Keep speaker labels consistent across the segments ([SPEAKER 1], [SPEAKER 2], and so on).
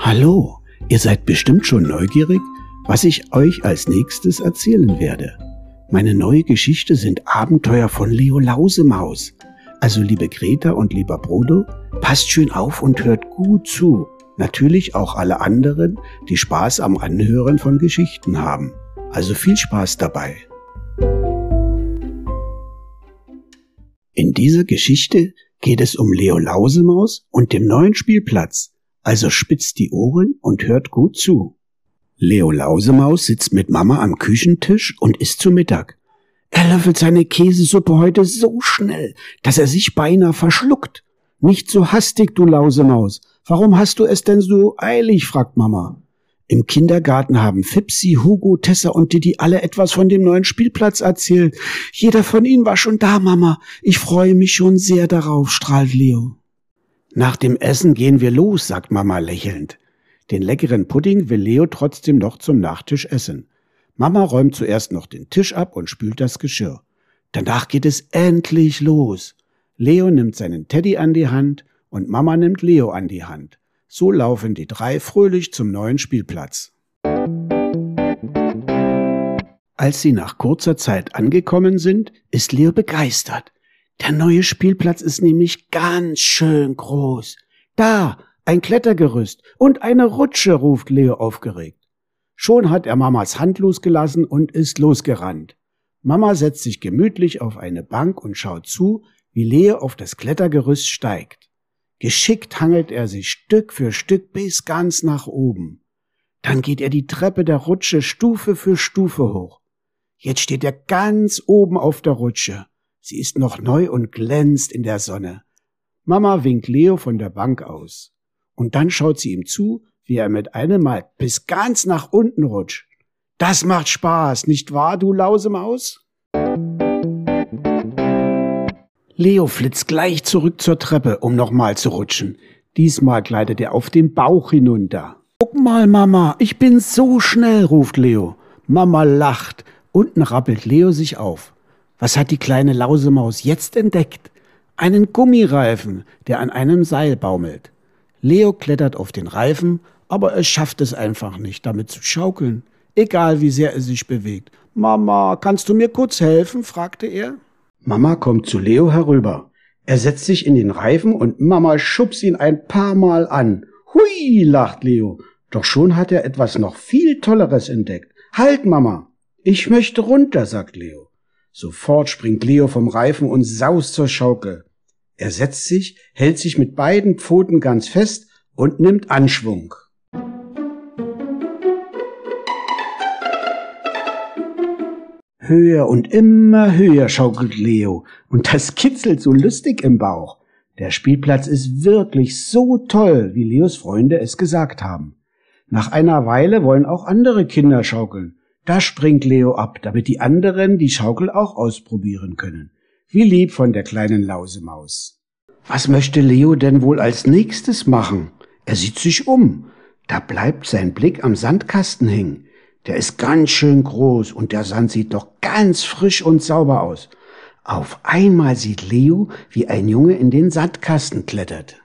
[SPEAKER 1] Hallo, ihr seid bestimmt schon neugierig, was ich euch als nächstes erzählen werde. Meine neue Geschichte sind Abenteuer von Leo Lausemaus. Also liebe Greta und lieber Brodo, passt schön auf und hört gut zu. Natürlich auch alle anderen, die Spaß am Anhören von Geschichten haben. Also viel Spaß dabei. In dieser Geschichte geht es um Leo Lausemaus und dem neuen Spielplatz. Also spitzt die Ohren und hört gut zu. Leo Lausemaus sitzt mit Mama am Küchentisch und isst zu Mittag. Er löffelt seine Käsesuppe heute so schnell, dass er sich beinahe verschluckt. Nicht so hastig, du Lausemaus. Warum hast du es denn so eilig? fragt Mama. Im Kindergarten haben Fipsi, Hugo, Tessa und Didi alle etwas von dem neuen Spielplatz erzählt. Jeder von ihnen war schon da, Mama. Ich freue mich schon sehr darauf, strahlt Leo. Nach dem Essen gehen wir los, sagt Mama lächelnd. Den leckeren Pudding will Leo trotzdem noch zum Nachtisch essen. Mama räumt zuerst noch den Tisch ab und spült das Geschirr. Danach geht es endlich los. Leo nimmt seinen Teddy an die Hand und Mama nimmt Leo an die Hand. So laufen die drei fröhlich zum neuen Spielplatz. Als sie nach kurzer Zeit angekommen sind, ist Leo begeistert. Der neue Spielplatz ist nämlich ganz schön groß. Da, ein Klettergerüst und eine Rutsche, ruft Leo aufgeregt. Schon hat er Mamas Hand losgelassen und ist losgerannt. Mama setzt sich gemütlich auf eine Bank und schaut zu, wie Leo auf das Klettergerüst steigt. Geschickt hangelt er sich Stück für Stück bis ganz nach oben. Dann geht er die Treppe der Rutsche Stufe für Stufe hoch. Jetzt steht er ganz oben auf der Rutsche. Sie ist noch neu und glänzt in der Sonne. Mama winkt Leo von der Bank aus. Und dann schaut sie ihm zu, wie er mit einem Mal bis ganz nach unten rutscht. Das macht Spaß, nicht wahr, du Lausemaus? Leo flitzt gleich zurück zur Treppe, um nochmal zu rutschen. Diesmal gleitet er auf den Bauch hinunter. Guck mal, Mama, ich bin so schnell, ruft Leo. Mama lacht. Unten rappelt Leo sich auf. Was hat die kleine Lausemaus jetzt entdeckt? Einen Gummireifen, der an einem Seil baumelt. Leo klettert auf den Reifen, aber er schafft es einfach nicht, damit zu schaukeln. Egal wie sehr er sich bewegt. Mama, kannst du mir kurz helfen? fragte er. Mama kommt zu Leo herüber. Er setzt sich in den Reifen und Mama schubst ihn ein paar Mal an. Hui, lacht Leo. Doch schon hat er etwas noch viel Tolleres entdeckt. Halt, Mama. Ich möchte runter, sagt Leo. Sofort springt Leo vom Reifen und saust zur Schaukel. Er setzt sich, hält sich mit beiden Pfoten ganz fest und nimmt Anschwung. Höher und immer höher schaukelt Leo und das kitzelt so lustig im Bauch. Der Spielplatz ist wirklich so toll, wie Leos Freunde es gesagt haben. Nach einer Weile wollen auch andere Kinder schaukeln. Da springt Leo ab, damit die anderen die Schaukel auch ausprobieren können. Wie lieb von der kleinen Lausemaus. Was möchte Leo denn wohl als nächstes machen? Er sieht sich um. Da bleibt sein Blick am Sandkasten hängen. Der ist ganz schön groß und der Sand sieht doch ganz frisch und sauber aus. Auf einmal sieht Leo, wie ein Junge in den Sandkasten klettert.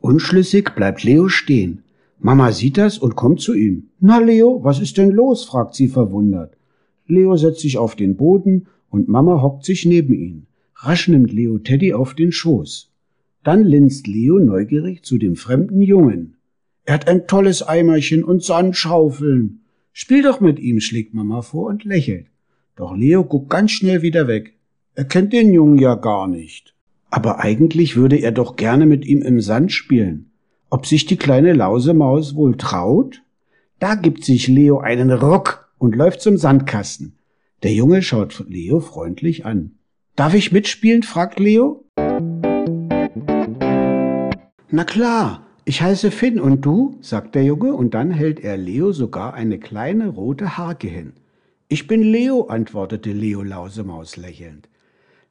[SPEAKER 1] Unschlüssig bleibt Leo stehen. Mama sieht das und kommt zu ihm. Na, Leo, was ist denn los? fragt sie verwundert. Leo setzt sich auf den Boden und Mama hockt sich neben ihn. Rasch nimmt Leo Teddy auf den Schoß. Dann linst Leo neugierig zu dem fremden Jungen. Er hat ein tolles Eimerchen und Sandschaufeln. Spiel doch mit ihm, schlägt Mama vor und lächelt. Doch Leo guckt ganz schnell wieder weg. Er kennt den Jungen ja gar nicht. Aber eigentlich würde er doch gerne mit ihm im Sand spielen. Ob sich die kleine Lausemaus wohl traut? Da gibt sich Leo einen Ruck und läuft zum Sandkasten. Der Junge schaut Leo freundlich an. Darf ich mitspielen? fragt Leo. Na klar, ich heiße Finn und du? sagt der Junge und dann hält er Leo sogar eine kleine rote Hake hin. Ich bin Leo, antwortete Leo Lausemaus lächelnd.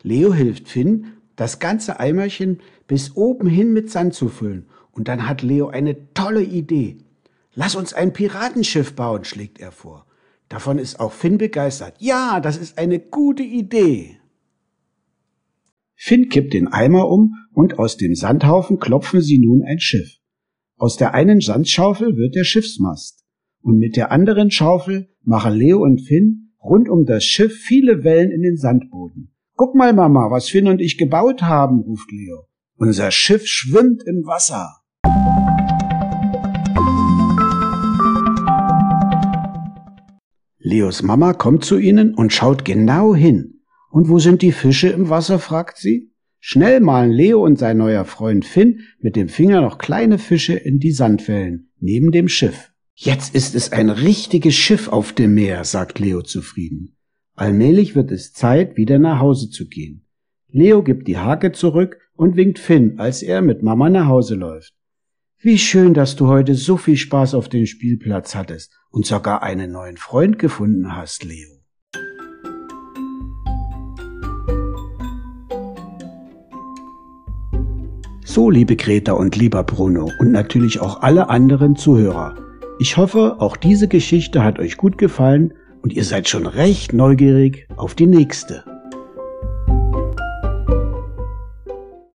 [SPEAKER 1] Leo hilft Finn, das ganze Eimerchen bis oben hin mit Sand zu füllen. Und dann hat Leo eine tolle Idee. Lass uns ein Piratenschiff bauen, schlägt er vor. Davon ist auch Finn begeistert. Ja, das ist eine gute Idee. Finn kippt den Eimer um und aus dem Sandhaufen klopfen sie nun ein Schiff. Aus der einen Sandschaufel wird der Schiffsmast. Und mit der anderen Schaufel machen Leo und Finn rund um das Schiff viele Wellen in den Sandboden. Guck mal, Mama, was Finn und ich gebaut haben, ruft Leo. Unser Schiff schwimmt im Wasser. Leos Mama kommt zu ihnen und schaut genau hin. Und wo sind die Fische im Wasser? fragt sie. Schnell malen Leo und sein neuer Freund Finn mit dem Finger noch kleine Fische in die Sandwellen neben dem Schiff. Jetzt ist es ein richtiges Schiff auf dem Meer, sagt Leo zufrieden. Allmählich wird es Zeit, wieder nach Hause zu gehen. Leo gibt die Hake zurück und winkt Finn, als er mit Mama nach Hause läuft. Wie schön, dass du heute so viel Spaß auf dem Spielplatz hattest und sogar einen neuen Freund gefunden hast, Leo. So, liebe Greta und lieber Bruno und natürlich auch alle anderen Zuhörer. Ich hoffe, auch diese Geschichte hat euch gut gefallen und ihr seid schon recht neugierig auf die nächste.